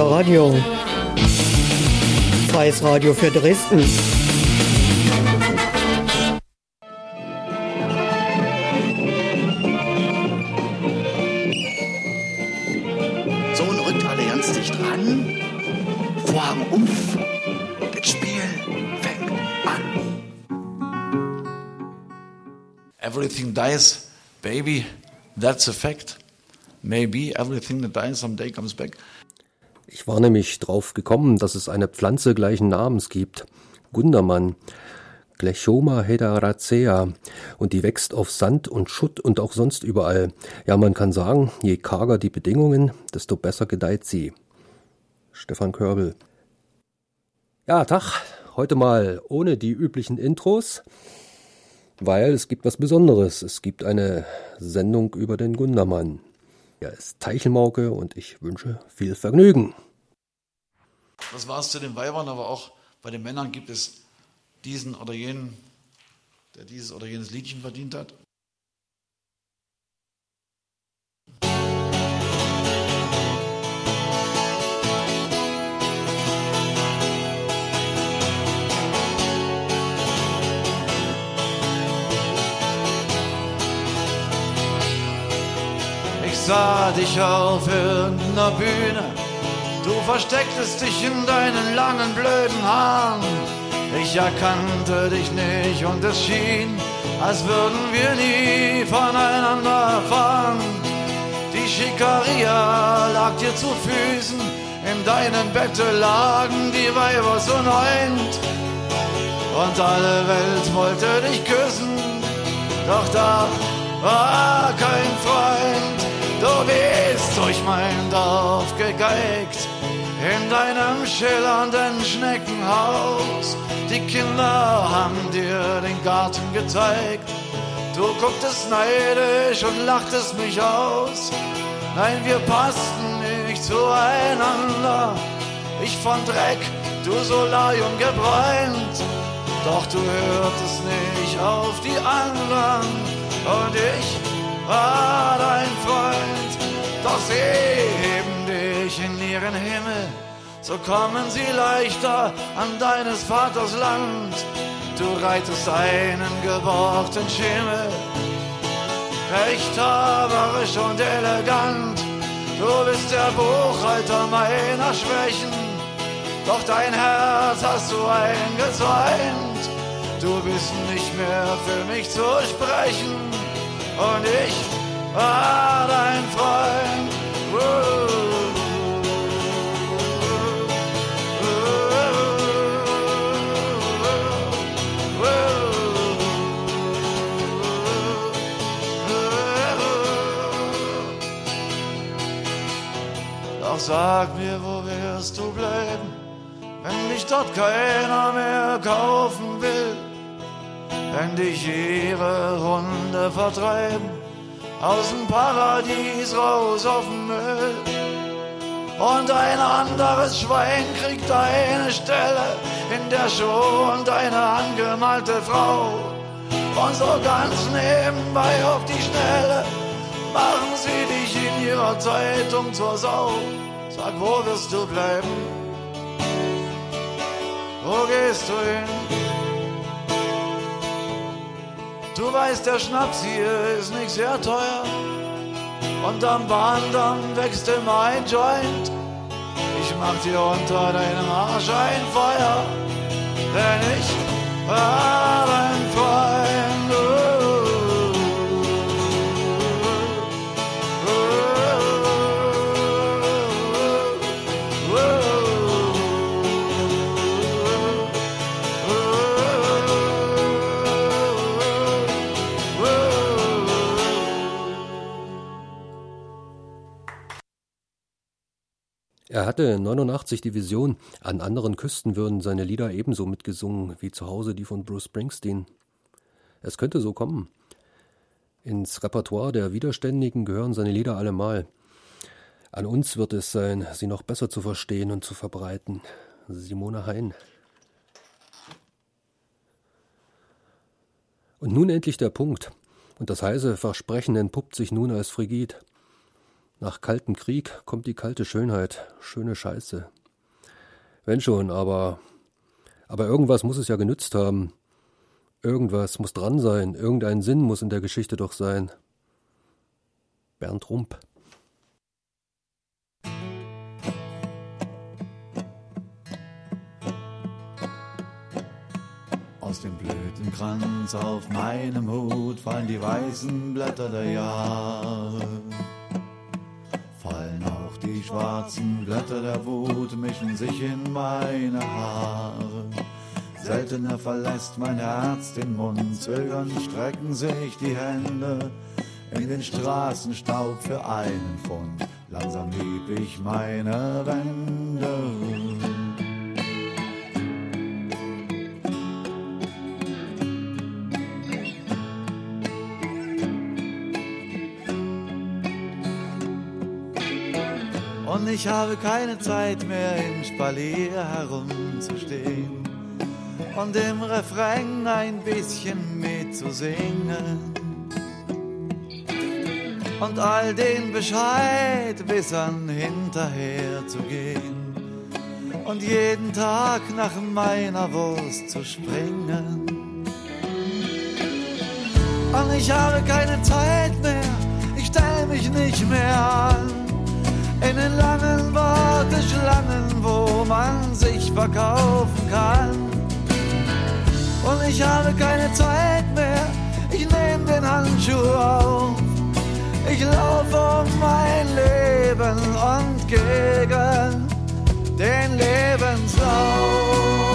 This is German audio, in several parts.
Radio. Freies Radio für Dresden. Sohn rückt Allianz dicht ran. Vorhang umf. Das Spiel fängt an. Everything dies, baby. That's a fact. Maybe everything that dies someday comes back. Ich war nämlich drauf gekommen, dass es eine Pflanze gleichen Namens gibt. Gundermann. Glechoma hedaracea und die wächst auf Sand und Schutt und auch sonst überall. Ja, man kann sagen, je karger die Bedingungen, desto besser gedeiht sie. Stefan Körbel. Ja, Tag. Heute mal ohne die üblichen Intros, weil es gibt was Besonderes. Es gibt eine Sendung über den Gundermann. Er ist Teichelmauke und ich wünsche viel Vergnügen. Das war es zu den Weibern, aber auch bei den Männern gibt es diesen oder jenen, der dieses oder jenes Liedchen verdient hat. Sah dich auf irgendeiner Bühne, du verstecktest dich in deinen langen blöden Haaren. Ich erkannte dich nicht und es schien, als würden wir nie voneinander erfahren. Die Schikaria lag dir zu Füßen, in deinem Bette lagen die Weiber so neunt. Und alle Welt wollte dich küssen, doch da war kein Freund. Du bist durch mein Dorf gegeigt, in deinem schillernden Schneckenhaus. Die Kinder haben dir den Garten gezeigt. Du gucktest neidisch und lachtest mich aus. Nein, wir passten nicht zueinander. Ich von Dreck, du Solai und gebräunt. Doch du hörtest nicht auf die anderen. Und ich war dein Freund. Doch sie heben dich in ihren Himmel so kommen sie leichter an deines Vaters Land. Du reitest einen geborgten Schimmel, rechthaberisch und elegant. Du bist der Buchhalter meiner Schwächen, doch dein Herz hast du eingezäunt. Du bist nicht mehr für mich zu sprechen und ich war dein Freund. Doch sag mir, wo wirst du bleiben, wenn dich dort keiner mehr kaufen will? Wenn dich ihre Hunde vertreiben, aus dem Paradies raus auf den Müll. Und ein anderes Schwein kriegt eine Stelle in der Show und eine angemalte Frau. Und so ganz nebenbei auf die Schnelle machen sie dich in ihrer Zeitung zur Sau. Sag, wo wirst du bleiben? Wo gehst du hin? Du weißt, der Schnaps hier ist nicht sehr teuer. Und am Bahndamm wächst immer ein Joint. Ich mach dir unter deinem Arsch ein Feuer, denn ich war dein Freund. Er hatte 89 die Vision, an anderen Küsten würden seine Lieder ebenso mitgesungen wie zu Hause die von Bruce Springsteen. Es könnte so kommen. Ins Repertoire der Widerständigen gehören seine Lieder allemal. An uns wird es sein, sie noch besser zu verstehen und zu verbreiten. Simone Hein. Und nun endlich der Punkt. Und das heiße Versprechen entpuppt sich nun als frigid. Nach kaltem Krieg kommt die kalte Schönheit, schöne Scheiße. Wenn schon, aber aber irgendwas muss es ja genützt haben. Irgendwas muss dran sein, irgendein Sinn muss in der Geschichte doch sein. Bernd Rump Aus dem Blütenkranz auf meinem Hut fallen die weißen Blätter der Jahre. Die schwarzen Blätter der Wut, mischen sich in meine Haare. Seltener verlässt mein Herz den Mund, zögern strecken sich die Hände in den Straßenstaub für einen Pfund. Langsam lieb ich meine Wände. Ich habe keine Zeit mehr im Spalier herumzustehen und im Refrain ein bisschen mitzusingen und all den Bescheidwissern hinterher zu gehen und jeden Tag nach meiner Wurst zu springen. Und ich habe keine Zeit mehr, ich stell mich nicht mehr an in den langen Warteschlangen, wo man sich verkaufen kann. Und ich habe keine Zeit mehr, ich nehme den Handschuh auf. Ich laufe um mein Leben und gegen den Lebenslauf.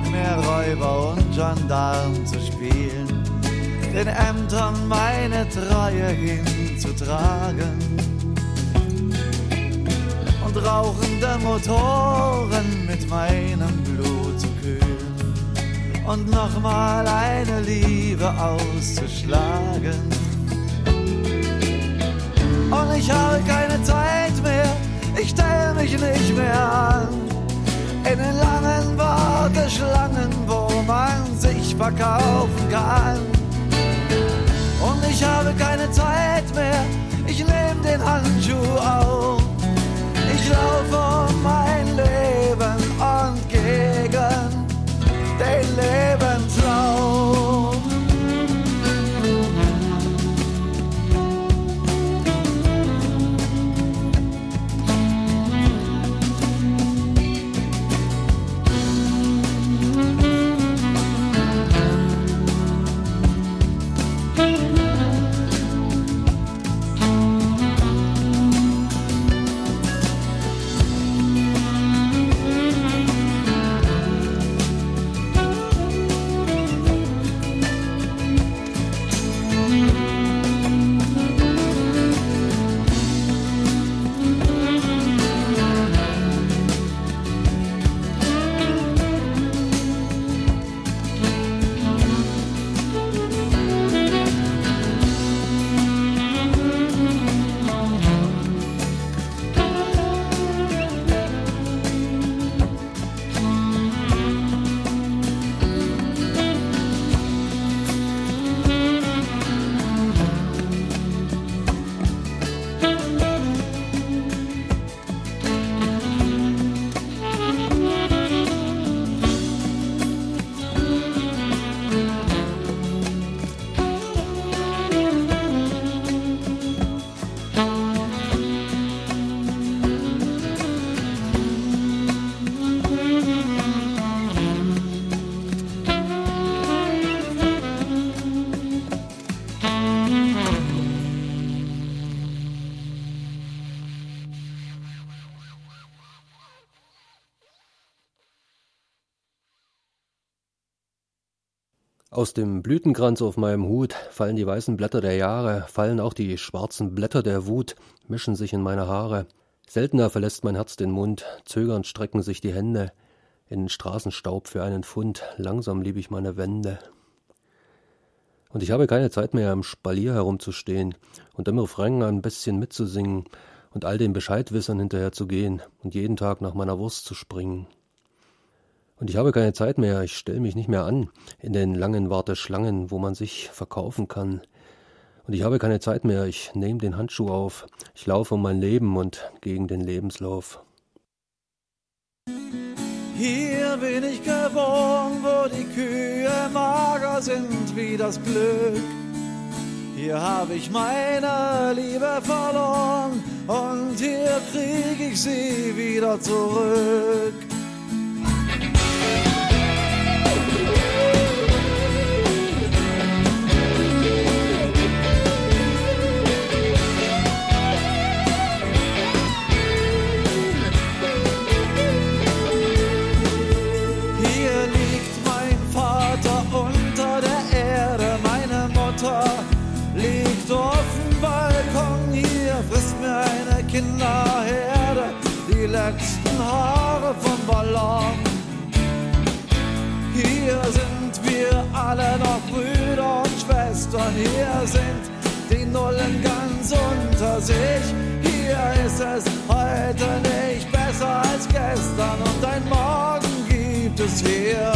Zeit mehr, Räuber und Gendarm zu spielen, den Ämtern meine Treue hinzutragen und rauchende Motoren mit meinem Blut zu kühlen und nochmal eine Liebe auszuschlagen. Und ich habe keine Zeit mehr, ich stell mich nicht mehr an in den langen Warteschlangen, wo man sich verkaufen kann. Und ich habe keine Zeit mehr, ich nehme den Handschuh auf. Ich laufe um mein Leben Aus dem Blütenkranz auf meinem Hut fallen die weißen Blätter der Jahre, fallen auch die schwarzen Blätter der Wut, mischen sich in meine Haare. Seltener verlässt mein Herz den Mund, zögernd strecken sich die Hände in den Straßenstaub für einen Pfund. Langsam liebe ich meine Wände. Und ich habe keine Zeit mehr, im Spalier herumzustehen und im Refrain ein bisschen mitzusingen und all den Bescheidwissern hinterher zu gehen und jeden Tag nach meiner Wurst zu springen. Und ich habe keine Zeit mehr, ich stelle mich nicht mehr an in den langen Warteschlangen, wo man sich verkaufen kann. Und ich habe keine Zeit mehr, ich nehme den Handschuh auf, ich laufe um mein Leben und gegen den Lebenslauf. Hier bin ich geboren, wo die Kühe mager sind wie das Glück. Hier habe ich meine Liebe verloren und hier krieg ich sie wieder zurück. Alle noch Brüder und Schwestern, hier sind die Nullen ganz unter sich. Hier ist es heute nicht besser als gestern und ein Morgen gibt es hier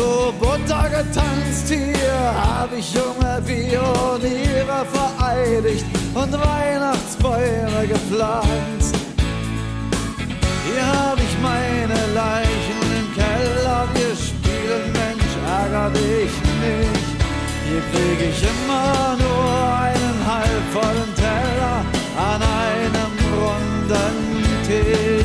zu Butter getanzt. Hier hab ich junge Pioniere vereidigt und Weihnachtsbäume gepflanzt. Hier hab ich meine Leichen im Keller, wir spielen Menschen ärger dich nicht. Hier krieg ich immer nur einen halbvollen Teller an einem runden Tisch.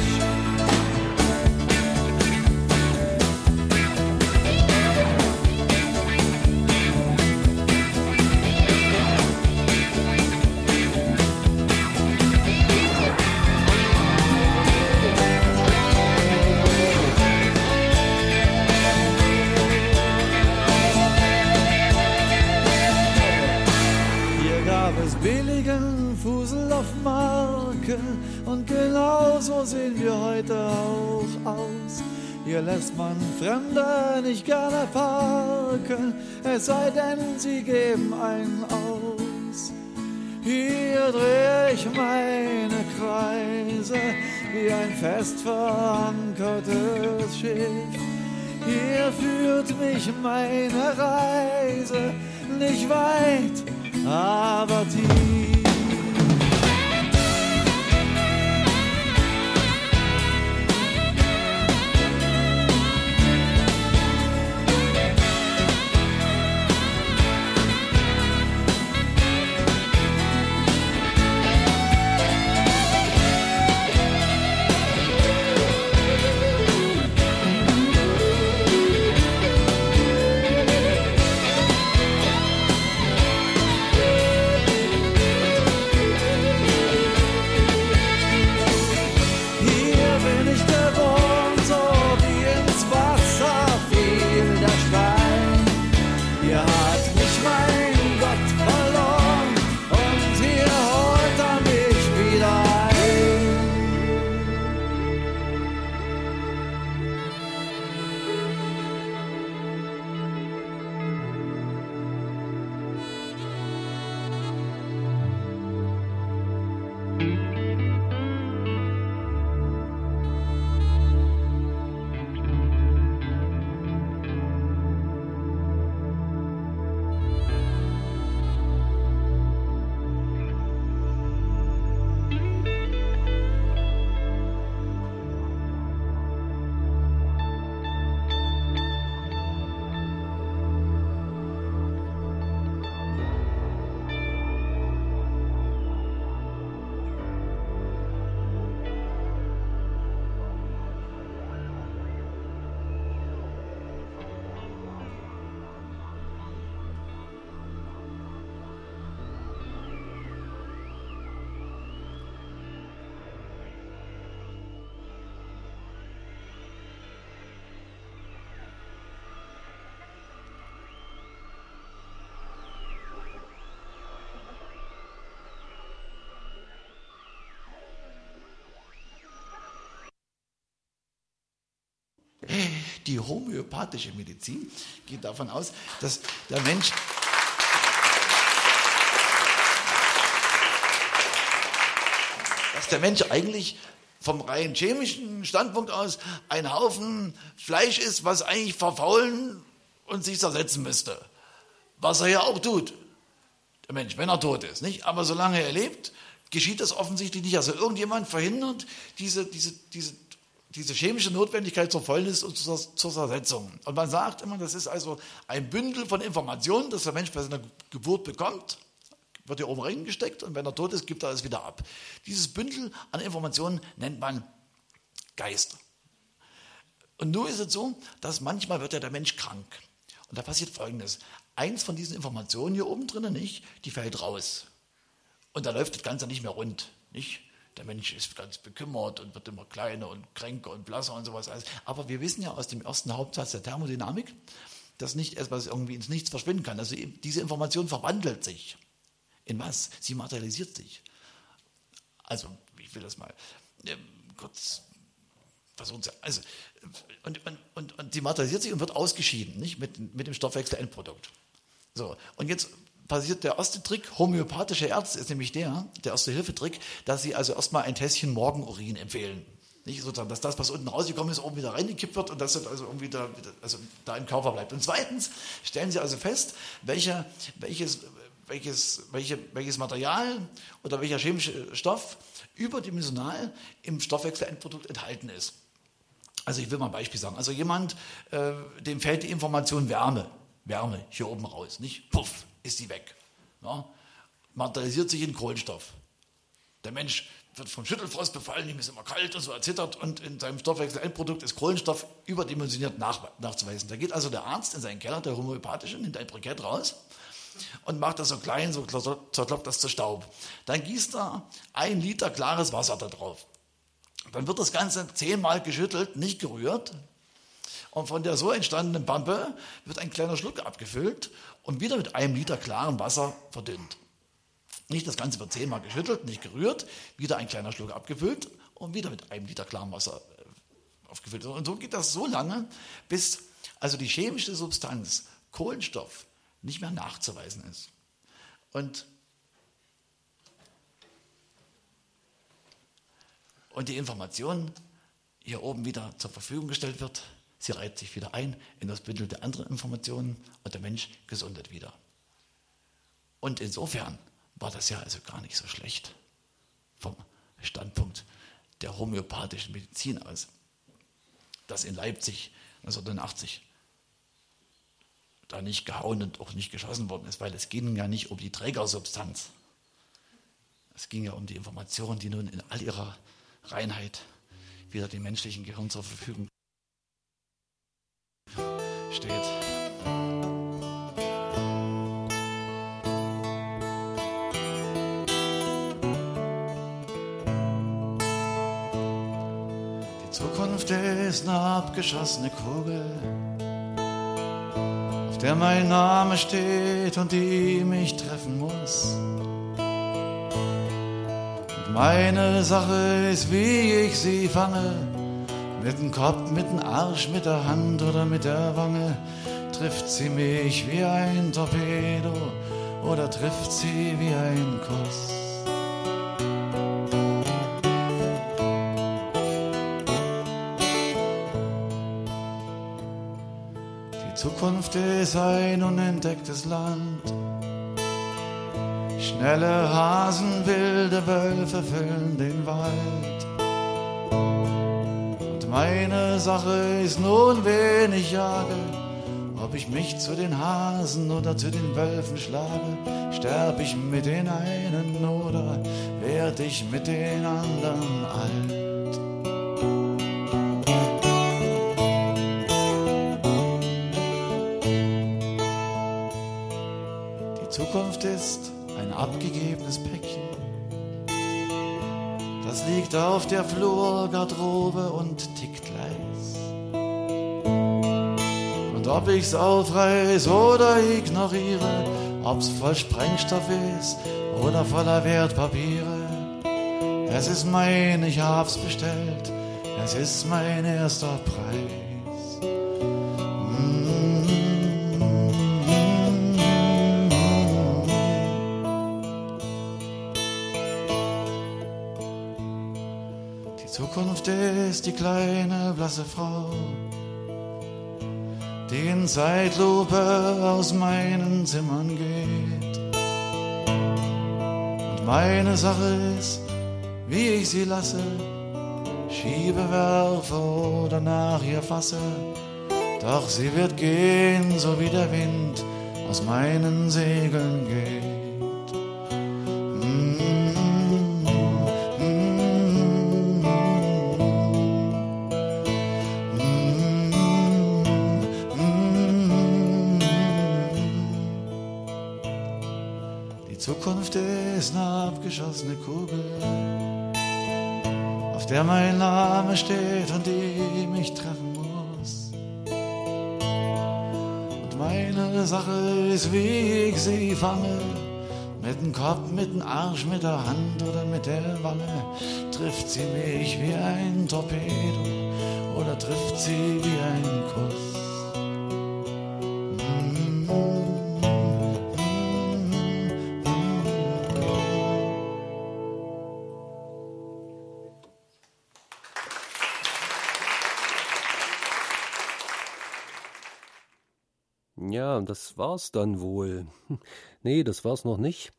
Es sei denn, sie geben einen aus. Hier dreh ich meine Kreise wie ein fest verankertes Schiff. Hier führt mich meine Reise nicht weit, aber tief. Die homöopathische Medizin geht davon aus, dass der Mensch dass der Mensch eigentlich vom rein chemischen Standpunkt aus ein Haufen Fleisch ist, was eigentlich verfaulen und sich zersetzen müsste. Was er ja auch tut, der Mensch, wenn er tot ist. Nicht? Aber solange er lebt, geschieht das offensichtlich nicht. Also irgendjemand verhindert diese, diese, diese, diese chemische Notwendigkeit zur Fäulnis und zur, zur Zersetzung. Und man sagt immer, das ist also ein Bündel von Informationen, das der Mensch bei seiner Geburt bekommt wird hier oben reingesteckt und wenn er tot ist, gibt er es wieder ab. Dieses Bündel an Informationen nennt man Geist. Und nun ist es so, dass manchmal wird ja der Mensch krank. Und da passiert Folgendes. Eins von diesen Informationen hier oben drinnen, nicht, die fällt raus. Und da läuft das Ganze nicht mehr rund, nicht? Der Mensch ist ganz bekümmert und wird immer kleiner und kränker und blasser und sowas. Aber wir wissen ja aus dem ersten Hauptsatz der Thermodynamik, dass nicht etwas irgendwie ins Nichts verschwinden kann. Also diese Information verwandelt sich. In was? Sie materialisiert sich. Also, ich will das mal äh, kurz versuchen zu. Also, und, und, und, und sie materialisiert sich und wird ausgeschieden, nicht? Mit, mit dem Stoffwechsel-Endprodukt. So, und jetzt passiert der erste Trick, homöopathische Ärzte ist nämlich der, der erste Hilfetrick, dass sie also erstmal ein Tässchen Morgenurin empfehlen. Nicht sozusagen, dass das, was unten rausgekommen ist, oben wieder reingekippt wird und dass das also irgendwie da, also da im Körper bleibt. Und zweitens stellen sie also fest, welcher, welches, welches, welche, welches Material oder welcher chemische Stoff überdimensional im Stoffwechselendprodukt enthalten ist. Also ich will mal ein Beispiel sagen. Also jemand, äh, dem fällt die Information Wärme, Wärme hier oben raus, nicht? Puff, ist die weg. Ja? Materialisiert sich in Kohlenstoff. Der Mensch wird vom Schüttelfrost befallen, ihm ist immer kalt und so erzittert und in seinem Stoffwechselendprodukt ist Kohlenstoff überdimensioniert nach, nachzuweisen. Da geht also der Arzt in seinen Keller, der homöopathische, nimmt ein Brikett raus und macht das so klein, so zerkloppt das zu Staub. Dann gießt er ein Liter klares Wasser da drauf. Dann wird das Ganze zehnmal geschüttelt, nicht gerührt. Und von der so entstandenen Pampe wird ein kleiner Schluck abgefüllt und wieder mit einem Liter klarem Wasser verdünnt. Nicht das Ganze wird zehnmal geschüttelt, nicht gerührt, wieder ein kleiner Schluck abgefüllt und wieder mit einem Liter klarem Wasser äh, aufgefüllt. Und so geht das so lange, bis also die chemische Substanz Kohlenstoff nicht mehr nachzuweisen ist. Und, und die Information hier oben wieder zur Verfügung gestellt wird, sie reiht sich wieder ein in das Bündel der anderen Informationen und der Mensch gesundet wieder. Und insofern war das ja also gar nicht so schlecht vom Standpunkt der homöopathischen Medizin aus, dass in Leipzig 1980 da nicht gehauen und auch nicht geschossen worden ist, weil es ging ja nicht um die Trägersubstanz. Es ging ja um die Information, die nun in all ihrer Reinheit wieder dem menschlichen Gehirn zur Verfügung steht. Die Zukunft ist eine abgeschossene Kugel auf der mein Name steht und die mich treffen muss. Und meine Sache ist, wie ich sie fange, mit dem Kopf, mit dem Arsch, mit der Hand oder mit der Wange, trifft sie mich wie ein Torpedo oder trifft sie wie ein Kuss. Zukunft ist ein unentdecktes Land. Schnelle Hasen, wilde Wölfe füllen den Wald. Meine Sache ist nun, wen ich jage, ob ich mich zu den Hasen oder zu den Wölfen schlage, sterb ich mit den einen oder werd ich mit den anderen alt. ist ein abgegebenes Päckchen. Das liegt auf der Flurgarderobe und tickt leis. Und ob ich's aufreiß oder ignoriere, ob's voll Sprengstoff ist oder voller Wertpapiere, es ist mein, ich hab's bestellt, es ist mein erster Preis. Zukunft ist die kleine blasse Frau, die in Zeitlupe aus meinen Zimmern geht. Und meine Sache ist, wie ich sie lasse, schiebe, werfe oder nach ihr fasse. Doch sie wird gehen, so wie der Wind aus meinen Segeln geht. Zukunft ist eine abgeschossene Kugel, auf der mein Name steht und die mich treffen muss. Und meine Sache ist, wie ich sie fange. Mit dem Kopf, mit dem Arsch, mit der Hand oder mit der Wange. Trifft sie mich wie ein Torpedo oder trifft sie wie ein Kuss. Das war's dann wohl. Nee, das war's noch nicht.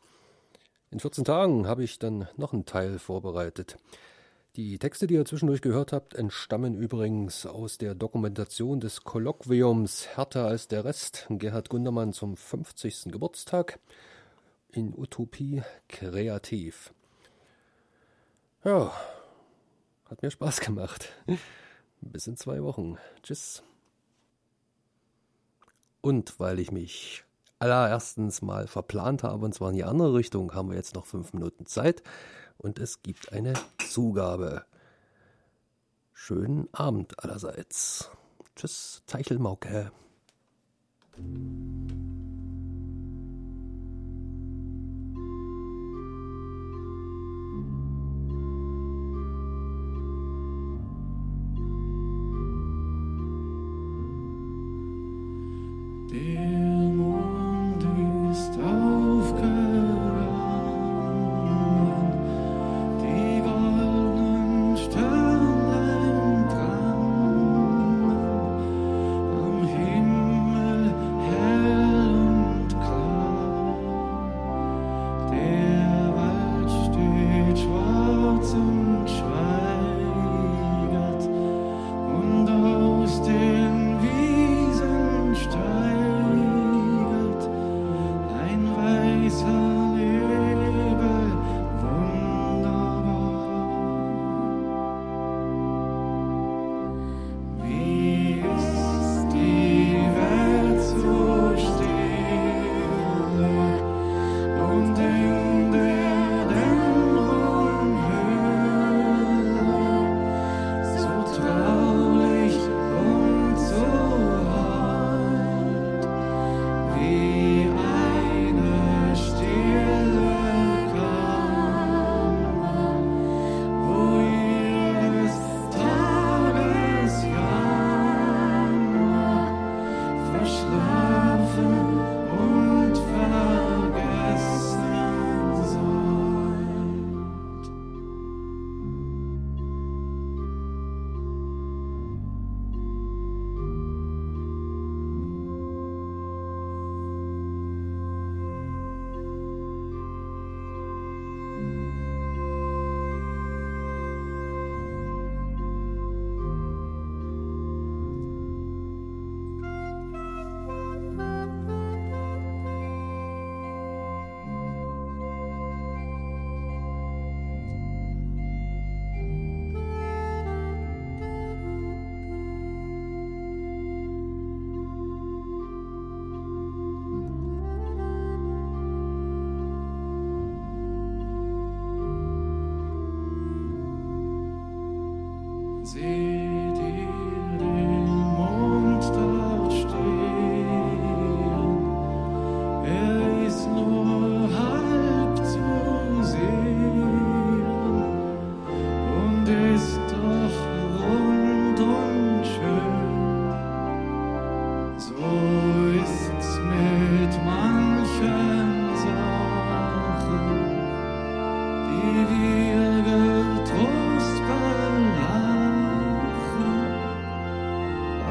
In 14 Tagen habe ich dann noch einen Teil vorbereitet. Die Texte, die ihr zwischendurch gehört habt, entstammen übrigens aus der Dokumentation des Kolloquiums Härter als der Rest Gerhard Gundermann zum 50. Geburtstag in Utopie kreativ. Ja, hat mir Spaß gemacht. Bis in zwei Wochen. Tschüss. Und weil ich mich allererstens mal verplant habe, und zwar in die andere Richtung, haben wir jetzt noch fünf Minuten Zeit und es gibt eine Zugabe. Schönen Abend allerseits. Tschüss, Teichelmauke.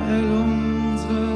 el ons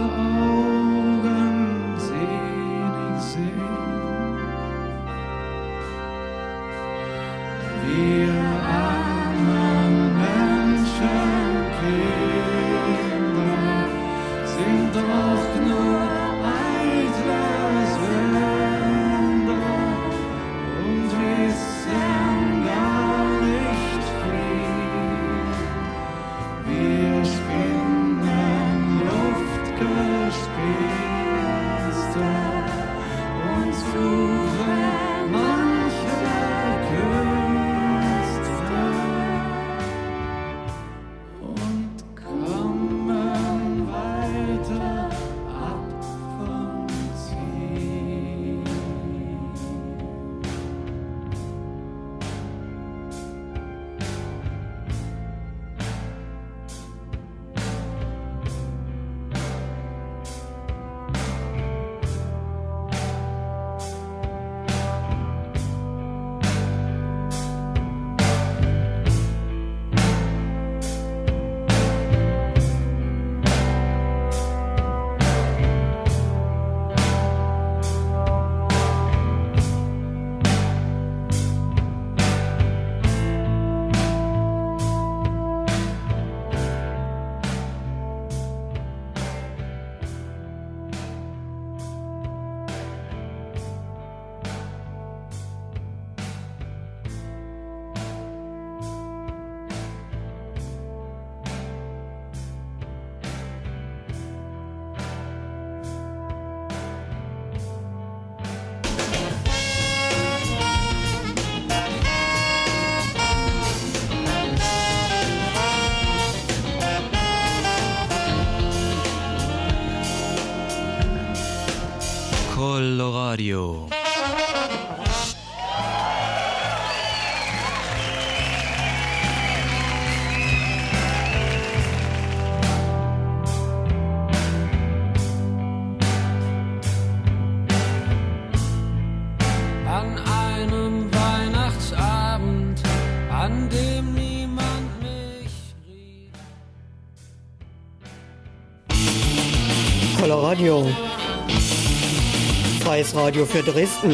Radio. Freies Radio für Dresden.